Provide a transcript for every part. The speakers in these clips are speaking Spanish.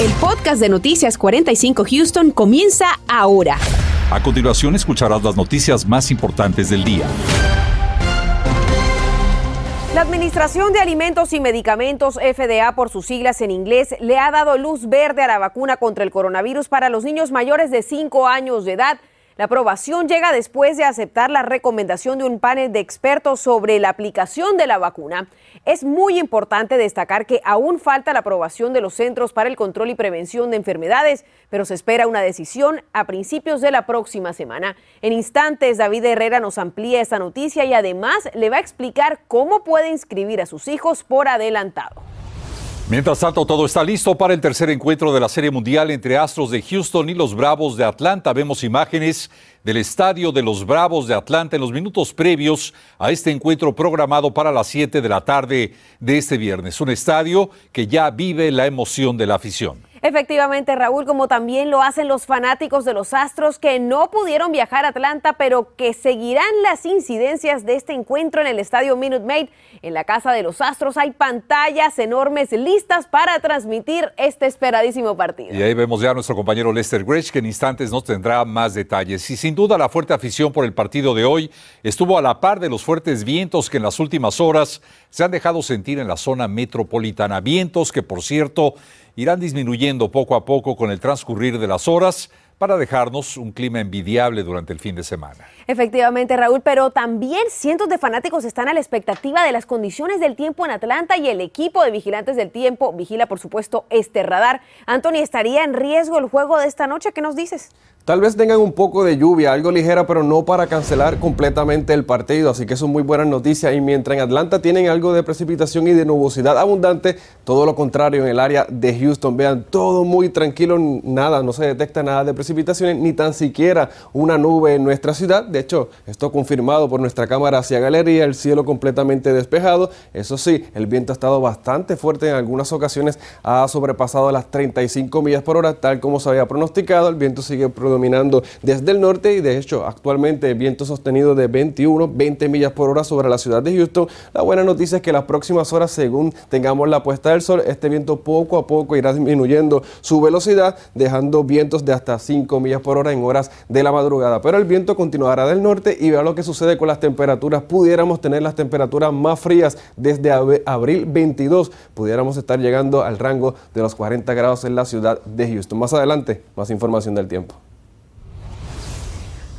El podcast de Noticias 45 Houston comienza ahora. A continuación escucharás las noticias más importantes del día. La Administración de Alimentos y Medicamentos, FDA por sus siglas en inglés, le ha dado luz verde a la vacuna contra el coronavirus para los niños mayores de 5 años de edad. La aprobación llega después de aceptar la recomendación de un panel de expertos sobre la aplicación de la vacuna. Es muy importante destacar que aún falta la aprobación de los Centros para el Control y Prevención de Enfermedades, pero se espera una decisión a principios de la próxima semana. En instantes, David Herrera nos amplía esta noticia y además le va a explicar cómo puede inscribir a sus hijos por adelantado. Mientras tanto, todo está listo para el tercer encuentro de la Serie Mundial entre Astros de Houston y los Bravos de Atlanta. Vemos imágenes del estadio de los Bravos de Atlanta en los minutos previos a este encuentro programado para las 7 de la tarde de este viernes. Un estadio que ya vive la emoción de la afición. Efectivamente, Raúl, como también lo hacen los fanáticos de los Astros que no pudieron viajar a Atlanta, pero que seguirán las incidencias de este encuentro en el estadio Minute Maid. En la casa de los Astros hay pantallas enormes listas para transmitir este esperadísimo partido. Y ahí vemos ya a nuestro compañero Lester Grech, que en instantes nos tendrá más detalles. Y sin duda la fuerte afición por el partido de hoy estuvo a la par de los fuertes vientos que en las últimas horas se han dejado sentir en la zona metropolitana. Vientos que, por cierto, irán disminuyendo poco a poco con el transcurrir de las horas para dejarnos un clima envidiable durante el fin de semana. Efectivamente, Raúl, pero también cientos de fanáticos están a la expectativa de las condiciones del tiempo en Atlanta y el equipo de vigilantes del tiempo vigila, por supuesto, este radar. Anthony, ¿estaría en riesgo el juego de esta noche? ¿Qué nos dices? Tal vez tengan un poco de lluvia, algo ligera, pero no para cancelar completamente el partido. Así que son muy buenas noticias. Y mientras en Atlanta tienen algo de precipitación y de nubosidad abundante, todo lo contrario en el área de Houston. Vean, todo muy tranquilo, nada, no se detecta nada de precipitaciones, ni tan siquiera una nube en nuestra ciudad. De hecho, esto confirmado por nuestra cámara hacia galería, el cielo completamente despejado. Eso sí, el viento ha estado bastante fuerte en algunas ocasiones, ha sobrepasado las 35 millas por hora, tal como se había pronosticado. El viento sigue dominando desde el norte y de hecho actualmente viento sostenido de 21, 20 millas por hora sobre la ciudad de Houston. La buena noticia es que las próximas horas, según tengamos la puesta del sol, este viento poco a poco irá disminuyendo su velocidad, dejando vientos de hasta 5 millas por hora en horas de la madrugada. Pero el viento continuará del norte y vea lo que sucede con las temperaturas. Pudiéramos tener las temperaturas más frías desde abril 22. Pudiéramos estar llegando al rango de los 40 grados en la ciudad de Houston. Más adelante, más información del tiempo.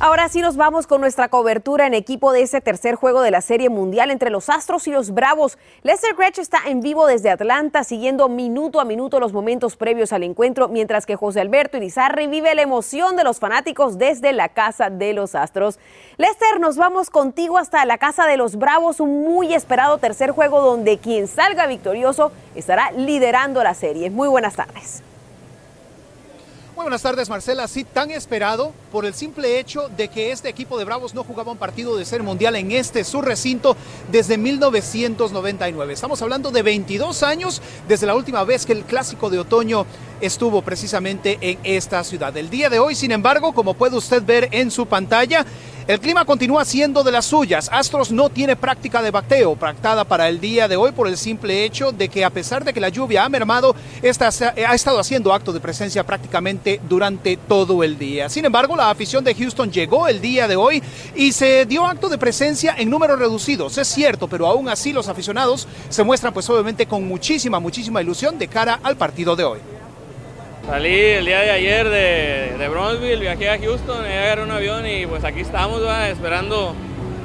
Ahora sí nos vamos con nuestra cobertura en equipo de ese tercer juego de la Serie Mundial entre los Astros y los Bravos. Lester Gretsch está en vivo desde Atlanta, siguiendo minuto a minuto los momentos previos al encuentro, mientras que José Alberto Irizarry vive la emoción de los fanáticos desde la casa de los Astros. Lester, nos vamos contigo hasta la casa de los Bravos, un muy esperado tercer juego donde quien salga victorioso estará liderando la serie. Muy buenas tardes. Muy buenas tardes, Marcela. Sí, tan esperado por el simple hecho de que este equipo de Bravos no jugaba un partido de ser mundial en este su recinto desde 1999. Estamos hablando de 22 años desde la última vez que el clásico de otoño estuvo precisamente en esta ciudad. El día de hoy, sin embargo, como puede usted ver en su pantalla, el clima continúa siendo de las suyas. Astros no tiene práctica de bateo pactada para el día de hoy por el simple hecho de que a pesar de que la lluvia ha mermado, ha estado haciendo acto de presencia prácticamente durante todo el día. Sin embargo, la afición de Houston llegó el día de hoy y se dio acto de presencia en números reducidos. Es cierto, pero aún así los aficionados se muestran pues obviamente con muchísima, muchísima ilusión de cara al partido de hoy. Salí el día de ayer de, de Bronzeville, viajé a Houston, agarré un avión y pues aquí estamos esperando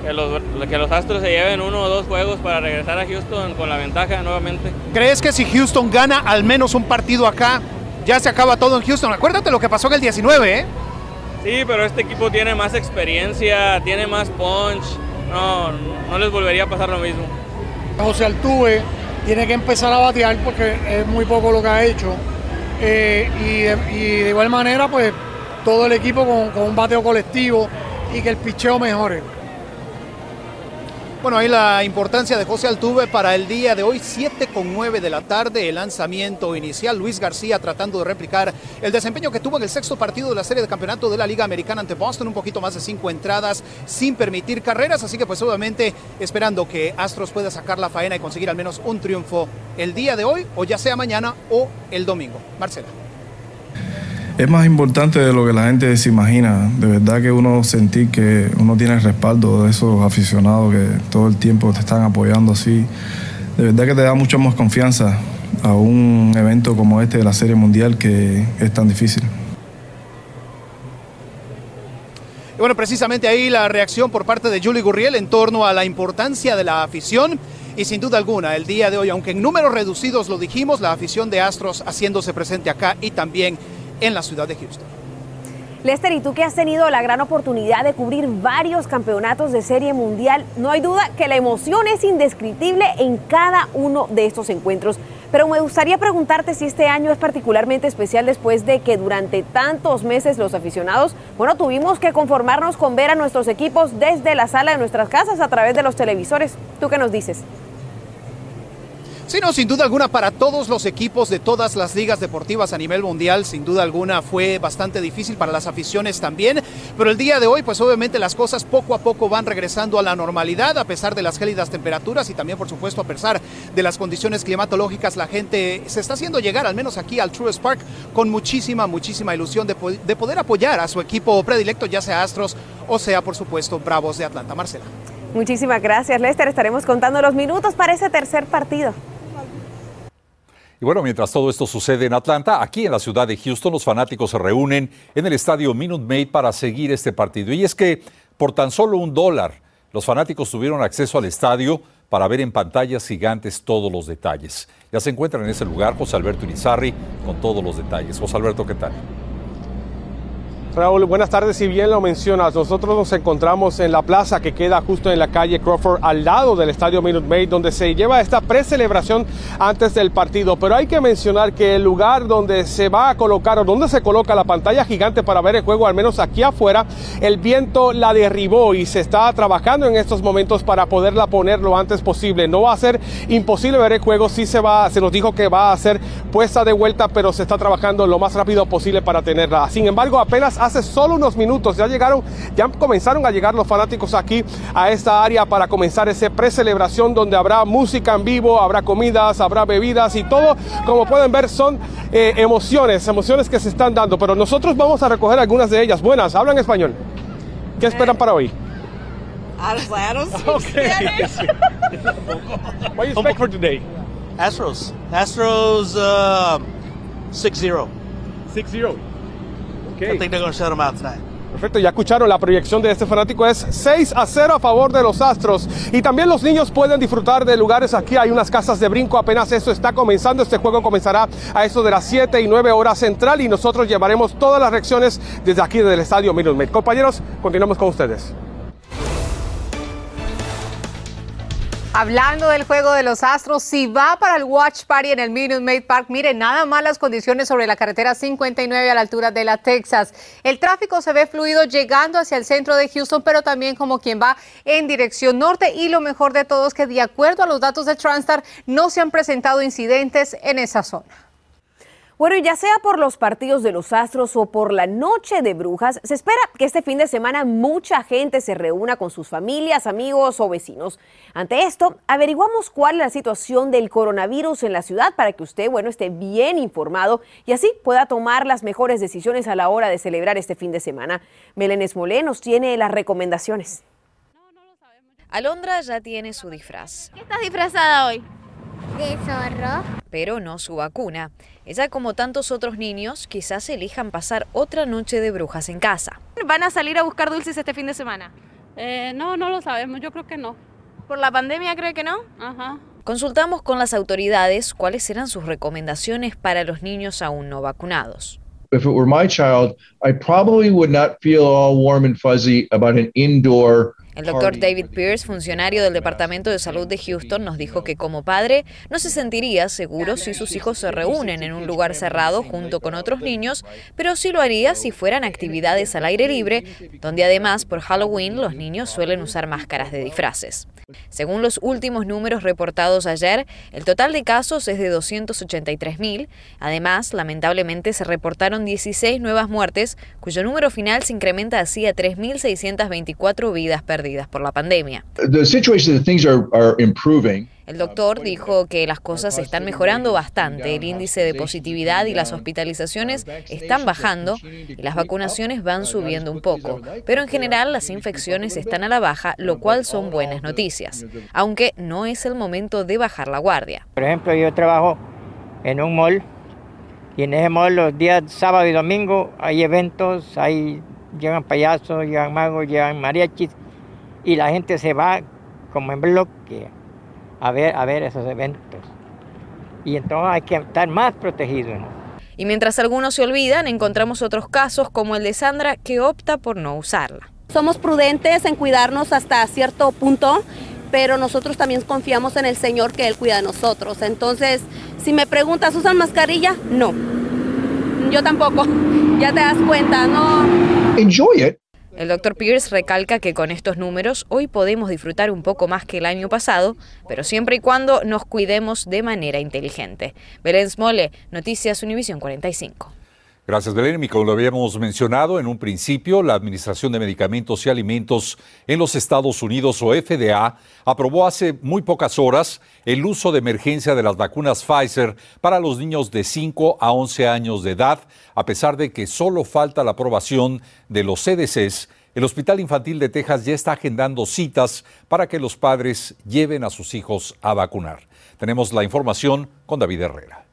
que los, que los Astros se lleven uno o dos juegos para regresar a Houston con la ventaja nuevamente. ¿Crees que si Houston gana al menos un partido acá, ya se acaba todo en Houston? Acuérdate lo que pasó en el 19, ¿eh? Sí, pero este equipo tiene más experiencia, tiene más punch. No, no les volvería a pasar lo mismo. José Altuve tiene que empezar a batear porque es muy poco lo que ha hecho eh, y, de, igual manera, pues todo el equipo con, un bateo colectivo y que el picheo mejore. Bueno, ahí la importancia de José Altuve para el día de hoy, 7 con 9 de la tarde, el lanzamiento inicial. Luis García tratando de replicar el desempeño que tuvo en el sexto partido de la serie de campeonato de la Liga Americana ante Boston, un poquito más de cinco entradas sin permitir carreras. Así que, pues, obviamente, esperando que Astros pueda sacar la faena y conseguir al menos un triunfo el día de hoy, o ya sea mañana o el domingo. Marcela. Es más importante de lo que la gente se imagina. De verdad que uno sentir que uno tiene el respaldo de esos aficionados que todo el tiempo te están apoyando así. De verdad que te da mucha más confianza a un evento como este de la Serie Mundial que es tan difícil. Y bueno, precisamente ahí la reacción por parte de Julie Gurriel en torno a la importancia de la afición. Y sin duda alguna, el día de hoy, aunque en números reducidos lo dijimos, la afición de Astros haciéndose presente acá y también en la ciudad de Houston. Lester, y tú que has tenido la gran oportunidad de cubrir varios campeonatos de serie mundial, no hay duda que la emoción es indescriptible en cada uno de estos encuentros. Pero me gustaría preguntarte si este año es particularmente especial después de que durante tantos meses los aficionados, bueno, tuvimos que conformarnos con ver a nuestros equipos desde la sala de nuestras casas a través de los televisores. ¿Tú qué nos dices? Sí, no, sin duda alguna, para todos los equipos de todas las ligas deportivas a nivel mundial, sin duda alguna fue bastante difícil para las aficiones también, pero el día de hoy, pues obviamente las cosas poco a poco van regresando a la normalidad, a pesar de las gélidas temperaturas y también, por supuesto, a pesar de las condiciones climatológicas, la gente se está haciendo llegar, al menos aquí al Truist Park, con muchísima, muchísima ilusión de poder apoyar a su equipo predilecto, ya sea Astros o sea, por supuesto, Bravos de Atlanta. Marcela. Muchísimas gracias, Lester. Estaremos contando los minutos para ese tercer partido. Y bueno, mientras todo esto sucede en Atlanta, aquí en la ciudad de Houston, los fanáticos se reúnen en el estadio Minute Maid para seguir este partido. Y es que por tan solo un dólar, los fanáticos tuvieron acceso al estadio para ver en pantallas gigantes todos los detalles. Ya se encuentra en ese lugar José Alberto Irizarri con todos los detalles. José Alberto, ¿qué tal? Raúl, buenas tardes. Si bien lo mencionas, nosotros nos encontramos en la plaza que queda justo en la calle Crawford, al lado del estadio Minute Maid, donde se lleva esta precelebración antes del partido. Pero hay que mencionar que el lugar donde se va a colocar o donde se coloca la pantalla gigante para ver el juego, al menos aquí afuera, el viento la derribó y se está trabajando en estos momentos para poderla poner lo antes posible. No va a ser imposible ver el juego, sí se va, se nos dijo que va a ser puesta de vuelta, pero se está trabajando lo más rápido posible para tenerla. Sin embargo, apenas hace solo unos minutos ya llegaron, ya comenzaron a llegar los fanáticos aquí a esta área para comenzar ese precelebración donde habrá música en vivo, habrá comidas, habrá bebidas y todo, como pueden ver, son eh, emociones, emociones que se están dando. Pero nosotros vamos a recoger algunas de ellas. Buenas, hablan español. ¿Qué esperan para hoy? Okay. What do you expect for today? Astros. Astros uh, 6-0. 6-0. I think they're going to shut them out tonight. Perfecto, ya escucharon, la proyección de este fanático es 6 a 0 a favor de los Astros. Y también los niños pueden disfrutar de lugares aquí. Hay unas casas de brinco, apenas eso está comenzando. Este juego comenzará a eso de las 7 y 9 horas central y nosotros llevaremos todas las reacciones desde aquí del estadio Minute Maid. Compañeros, continuamos con ustedes. Hablando del juego de los Astros, si va para el Watch Party en el Minute Maid Park, mire, nada más las condiciones sobre la carretera 59 a la altura de la Texas. El tráfico se ve fluido llegando hacia el centro de Houston, pero también como quien va en dirección norte. Y lo mejor de todo es que de acuerdo a los datos de Transtar, no se han presentado incidentes en esa zona. Bueno, y ya sea por los partidos de los Astros o por la Noche de Brujas, se espera que este fin de semana mucha gente se reúna con sus familias, amigos o vecinos. Ante esto, averiguamos cuál es la situación del coronavirus en la ciudad para que usted, bueno, esté bien informado y así pueda tomar las mejores decisiones a la hora de celebrar este fin de semana. Melenes Molé nos tiene las recomendaciones. Alondra ya tiene su disfraz. ¿Qué estás disfrazada hoy? De zorro. Pero no su vacuna. Ella, como tantos otros niños, quizás elijan pasar otra noche de brujas en casa. ¿Van a salir a buscar dulces este fin de semana? Eh, no, no lo sabemos, yo creo que no. ¿Por la pandemia cree que no? Ajá. Consultamos con las autoridades cuáles eran sus recomendaciones para los niños aún no vacunados. If it were my child, I probably would not feel all warm and fuzzy about an indoor El doctor David Pierce, funcionario del Departamento de Salud de Houston, nos dijo que como padre no se sentiría seguro si sus hijos se reúnen en un lugar cerrado junto con otros niños, pero sí lo haría si fueran actividades al aire libre, donde además por Halloween los niños suelen usar máscaras de disfraces. Según los últimos números reportados ayer, el total de casos es de 283.000. Además, lamentablemente se reportaron 16 nuevas muertes, cuyo número final se incrementa así a 3.624 vidas perdidas por la pandemia. The situation that things are, are improving. El doctor dijo que las cosas están mejorando bastante, el índice de positividad y las hospitalizaciones están bajando y las vacunaciones van subiendo un poco, pero en general las infecciones están a la baja, lo cual son buenas noticias, aunque no es el momento de bajar la guardia. Por ejemplo, yo trabajo en un mall y en ese mall los días sábado y domingo hay eventos, hay llegan payasos, llegan magos, llegan mariachis y la gente se va como en bloque a ver, a ver esos eventos. Y entonces hay que estar más protegidos. Y mientras algunos se olvidan, encontramos otros casos como el de Sandra que opta por no usarla. Somos prudentes en cuidarnos hasta cierto punto, pero nosotros también confiamos en el Señor que Él cuida de nosotros. Entonces, si me preguntas, ¿usan mascarilla? No. Yo tampoco. Ya te das cuenta, ¿no? Enjoy it. El doctor Pierce recalca que con estos números hoy podemos disfrutar un poco más que el año pasado, pero siempre y cuando nos cuidemos de manera inteligente. Belén Smole, Noticias Univisión 45. Gracias, Belén. Y como lo habíamos mencionado en un principio, la Administración de Medicamentos y Alimentos en los Estados Unidos, o FDA, aprobó hace muy pocas horas el uso de emergencia de las vacunas Pfizer para los niños de 5 a 11 años de edad, a pesar de que solo falta la aprobación de los CDCs. El Hospital Infantil de Texas ya está agendando citas para que los padres lleven a sus hijos a vacunar. Tenemos la información con David Herrera.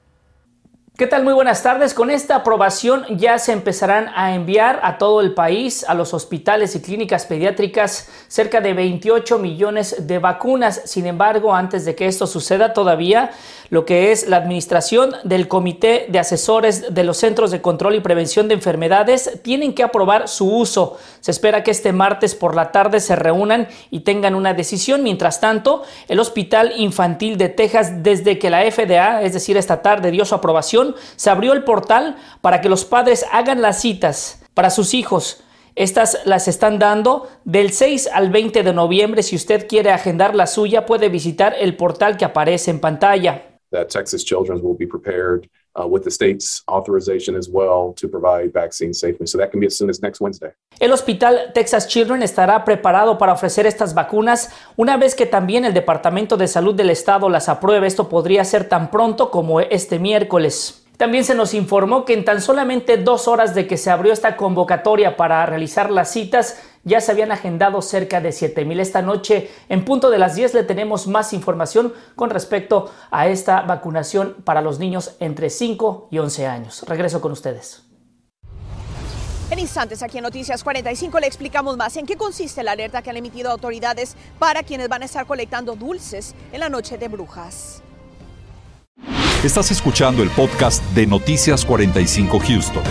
¿Qué tal? Muy buenas tardes. Con esta aprobación ya se empezarán a enviar a todo el país, a los hospitales y clínicas pediátricas, cerca de 28 millones de vacunas. Sin embargo, antes de que esto suceda, todavía lo que es la administración del Comité de Asesores de los Centros de Control y Prevención de Enfermedades tienen que aprobar su uso. Se espera que este martes por la tarde se reúnan y tengan una decisión. Mientras tanto, el Hospital Infantil de Texas, desde que la FDA, es decir, esta tarde, dio su aprobación, se abrió el portal para que los padres hagan las citas para sus hijos. Estas las están dando del 6 al 20 de noviembre. Si usted quiere agendar la suya, puede visitar el portal que aparece en pantalla. that Texas Children's will be prepared with the state's authorization as well to provide vaccines safely. So that can be as soon as next Wednesday. El Hospital Texas Children estará preparado para ofrecer estas vacunas una vez que también el Departamento de Salud del Estado las apruebe. Esto podría ser tan pronto como este miércoles. También se nos informó que en tan solamente dos horas de que se abrió esta convocatoria para realizar las citas, ya se habían agendado cerca de 7 mil. Esta noche, en punto de las 10, le tenemos más información con respecto a esta vacunación para los niños entre 5 y 11 años. Regreso con ustedes. En instantes, aquí en Noticias 45 le explicamos más en qué consiste la alerta que han emitido autoridades para quienes van a estar colectando dulces en la noche de brujas. Estás escuchando el podcast de Noticias 45 Houston.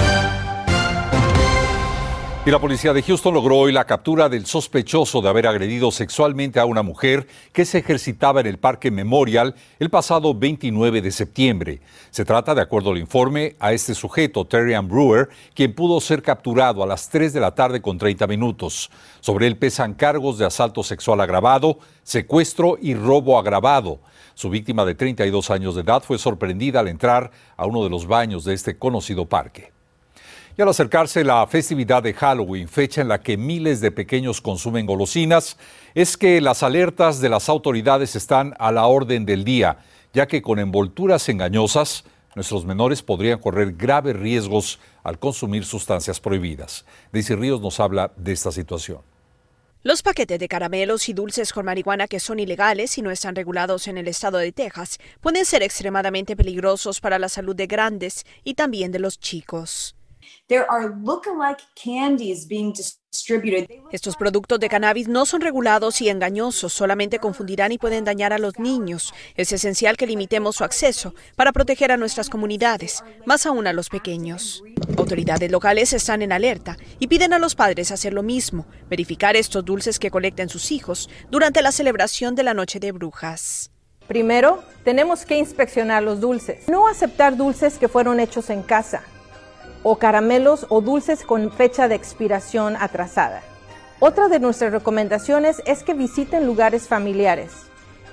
Y la policía de Houston logró hoy la captura del sospechoso de haber agredido sexualmente a una mujer que se ejercitaba en el Parque Memorial el pasado 29 de septiembre. Se trata, de acuerdo al informe, a este sujeto, Terry Brewer, quien pudo ser capturado a las 3 de la tarde con 30 minutos. Sobre él pesan cargos de asalto sexual agravado, secuestro y robo agravado. Su víctima de 32 años de edad fue sorprendida al entrar a uno de los baños de este conocido parque. Y al acercarse la festividad de Halloween, fecha en la que miles de pequeños consumen golosinas, es que las alertas de las autoridades están a la orden del día, ya que con envolturas engañosas, nuestros menores podrían correr graves riesgos al consumir sustancias prohibidas. Daisy Ríos nos habla de esta situación. Los paquetes de caramelos y dulces con marihuana que son ilegales y no están regulados en el estado de Texas pueden ser extremadamente peligrosos para la salud de grandes y también de los chicos. Estos productos de cannabis no son regulados y engañosos, solamente confundirán y pueden dañar a los niños. Es esencial que limitemos su acceso para proteger a nuestras comunidades, más aún a los pequeños. Autoridades locales están en alerta y piden a los padres hacer lo mismo, verificar estos dulces que colecten sus hijos durante la celebración de la Noche de Brujas. Primero, tenemos que inspeccionar los dulces. No aceptar dulces que fueron hechos en casa o caramelos o dulces con fecha de expiración atrasada. Otra de nuestras recomendaciones es que visiten lugares familiares.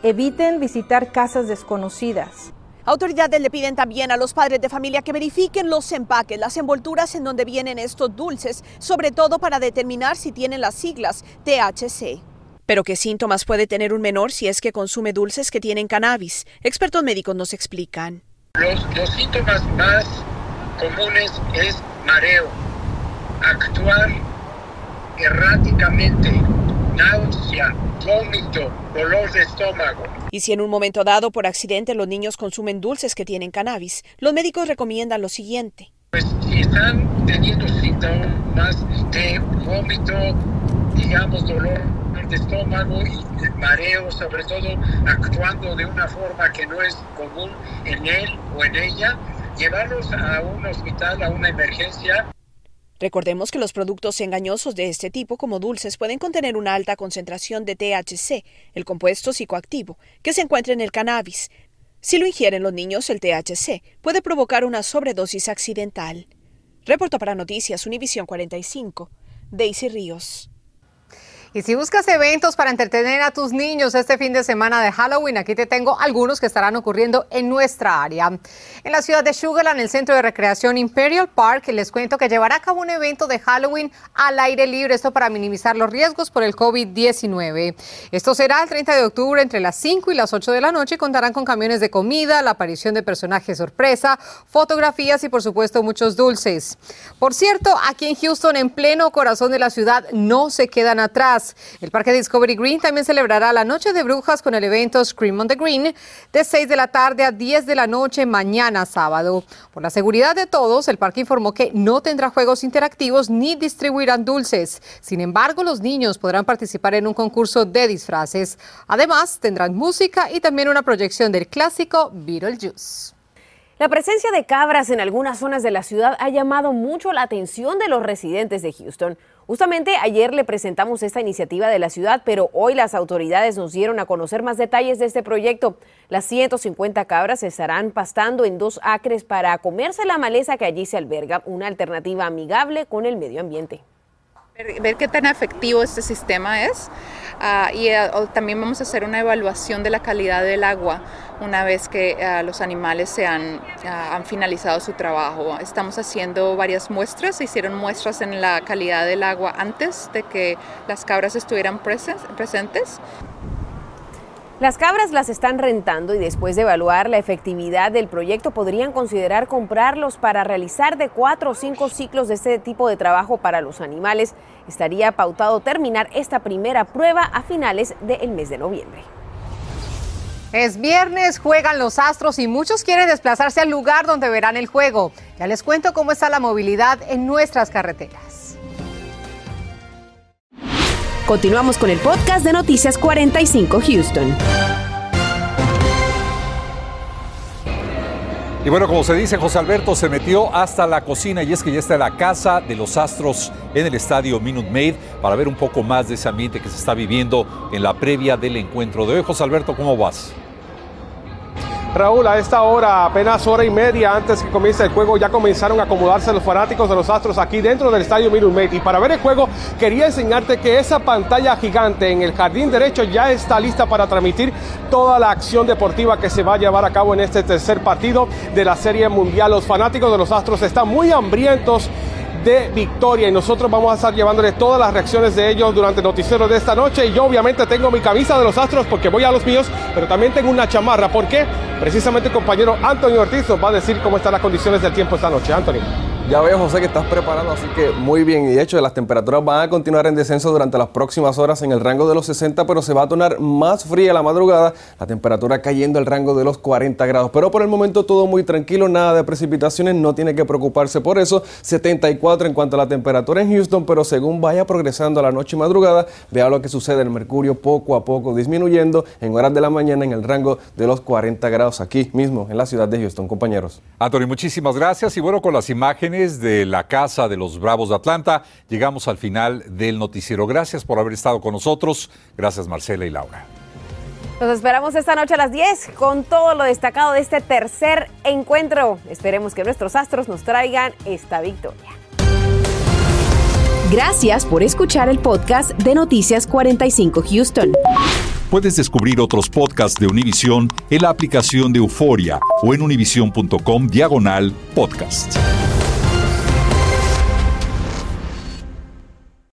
Eviten visitar casas desconocidas. Autoridades le piden también a los padres de familia que verifiquen los empaques, las envolturas en donde vienen estos dulces, sobre todo para determinar si tienen las siglas THC. Pero ¿qué síntomas puede tener un menor si es que consume dulces que tienen cannabis? Expertos médicos nos explican. Los, los síntomas más comunes es mareo, actuar erráticamente, náusea, vómito, dolor de estómago. Y si en un momento dado por accidente los niños consumen dulces que tienen cannabis, los médicos recomiendan lo siguiente. Pues si están teniendo síntomas de vómito, digamos dolor de estómago y mareo, sobre todo actuando de una forma que no es común en él o en ella, llevarlos a un hospital, a una emergencia. Recordemos que los productos engañosos de este tipo, como dulces, pueden contener una alta concentración de THC, el compuesto psicoactivo, que se encuentra en el cannabis. Si lo ingieren los niños, el THC puede provocar una sobredosis accidental. Reporto para Noticias Univisión 45, Daisy Ríos. Y si buscas eventos para entretener a tus niños este fin de semana de Halloween, aquí te tengo algunos que estarán ocurriendo en nuestra área. En la ciudad de Sugarland, el centro de recreación Imperial Park, les cuento que llevará a cabo un evento de Halloween al aire libre, esto para minimizar los riesgos por el COVID-19. Esto será el 30 de octubre entre las 5 y las 8 de la noche y contarán con camiones de comida, la aparición de personajes sorpresa, fotografías y por supuesto muchos dulces. Por cierto, aquí en Houston, en pleno corazón de la ciudad, no se quedan atrás. El Parque Discovery Green también celebrará la Noche de Brujas con el evento Scream on the Green de 6 de la tarde a 10 de la noche mañana sábado. Por la seguridad de todos, el parque informó que no tendrá juegos interactivos ni distribuirán dulces. Sin embargo, los niños podrán participar en un concurso de disfraces. Además, tendrán música y también una proyección del clásico Beetlejuice. La presencia de cabras en algunas zonas de la ciudad ha llamado mucho la atención de los residentes de Houston. Justamente ayer le presentamos esta iniciativa de la ciudad, pero hoy las autoridades nos dieron a conocer más detalles de este proyecto. Las 150 cabras estarán pastando en dos acres para comerse la maleza que allí se alberga, una alternativa amigable con el medio ambiente. Ver, qué tan efectivo este sistema es uh, y uh, también vamos a hacer una evaluación de la calidad del agua una vez que uh, los animales se han, han, finalizado su trabajo. Estamos haciendo varias muestras, se hicieron muestras en la calidad del agua antes de que las cabras estuvieran presentes. Las cabras las están rentando y después de evaluar la efectividad del proyecto podrían considerar comprarlos para realizar de cuatro o cinco ciclos de este tipo de trabajo para los animales. Estaría pautado terminar esta primera prueba a finales del mes de noviembre. Es viernes, juegan los Astros y muchos quieren desplazarse al lugar donde verán el juego. Ya les cuento cómo está la movilidad en nuestras carreteras. Continuamos con el podcast de Noticias 45 Houston. Y bueno, como se dice, José Alberto se metió hasta la cocina y es que ya está la casa de los Astros en el estadio Minute Maid para ver un poco más de ese ambiente que se está viviendo en la previa del encuentro de hoy. José Alberto, ¿cómo vas? Raúl, a esta hora, apenas hora y media antes que comience el juego, ya comenzaron a acomodarse los fanáticos de los Astros aquí dentro del estadio Minute Y para ver el juego, quería enseñarte que esa pantalla gigante en el jardín derecho ya está lista para transmitir toda la acción deportiva que se va a llevar a cabo en este tercer partido de la Serie Mundial. Los fanáticos de los Astros están muy hambrientos de victoria y nosotros vamos a estar llevándole todas las reacciones de ellos durante el noticiero de esta noche y yo obviamente tengo mi camisa de los Astros porque voy a los míos, pero también tengo una chamarra. ¿Por qué? Precisamente el compañero Antonio Ortiz nos va a decir cómo están las condiciones del tiempo esta noche. Antonio. Ya veo, José, que estás preparado, así que muy bien. Y de hecho, las temperaturas van a continuar en descenso durante las próximas horas en el rango de los 60, pero se va a tornar más fría la madrugada, la temperatura cayendo al rango de los 40 grados. Pero por el momento todo muy tranquilo, nada de precipitaciones, no tiene que preocuparse por eso. 74 en cuanto a la temperatura en Houston, pero según vaya progresando la noche y madrugada, vea lo que sucede. El mercurio poco a poco disminuyendo en horas de la mañana en el rango de los 40 grados aquí mismo en la ciudad de Houston, compañeros. Anthony, muchísimas gracias. Y bueno, con las imágenes de la casa de los Bravos de Atlanta, llegamos al final del noticiero. Gracias por haber estado con nosotros. Gracias Marcela y Laura. Nos esperamos esta noche a las 10 con todo lo destacado de este tercer encuentro. Esperemos que nuestros astros nos traigan esta victoria. Gracias por escuchar el podcast de Noticias 45 Houston. Puedes descubrir otros podcasts de Univision en la aplicación de Euforia o en univision.com diagonal podcast.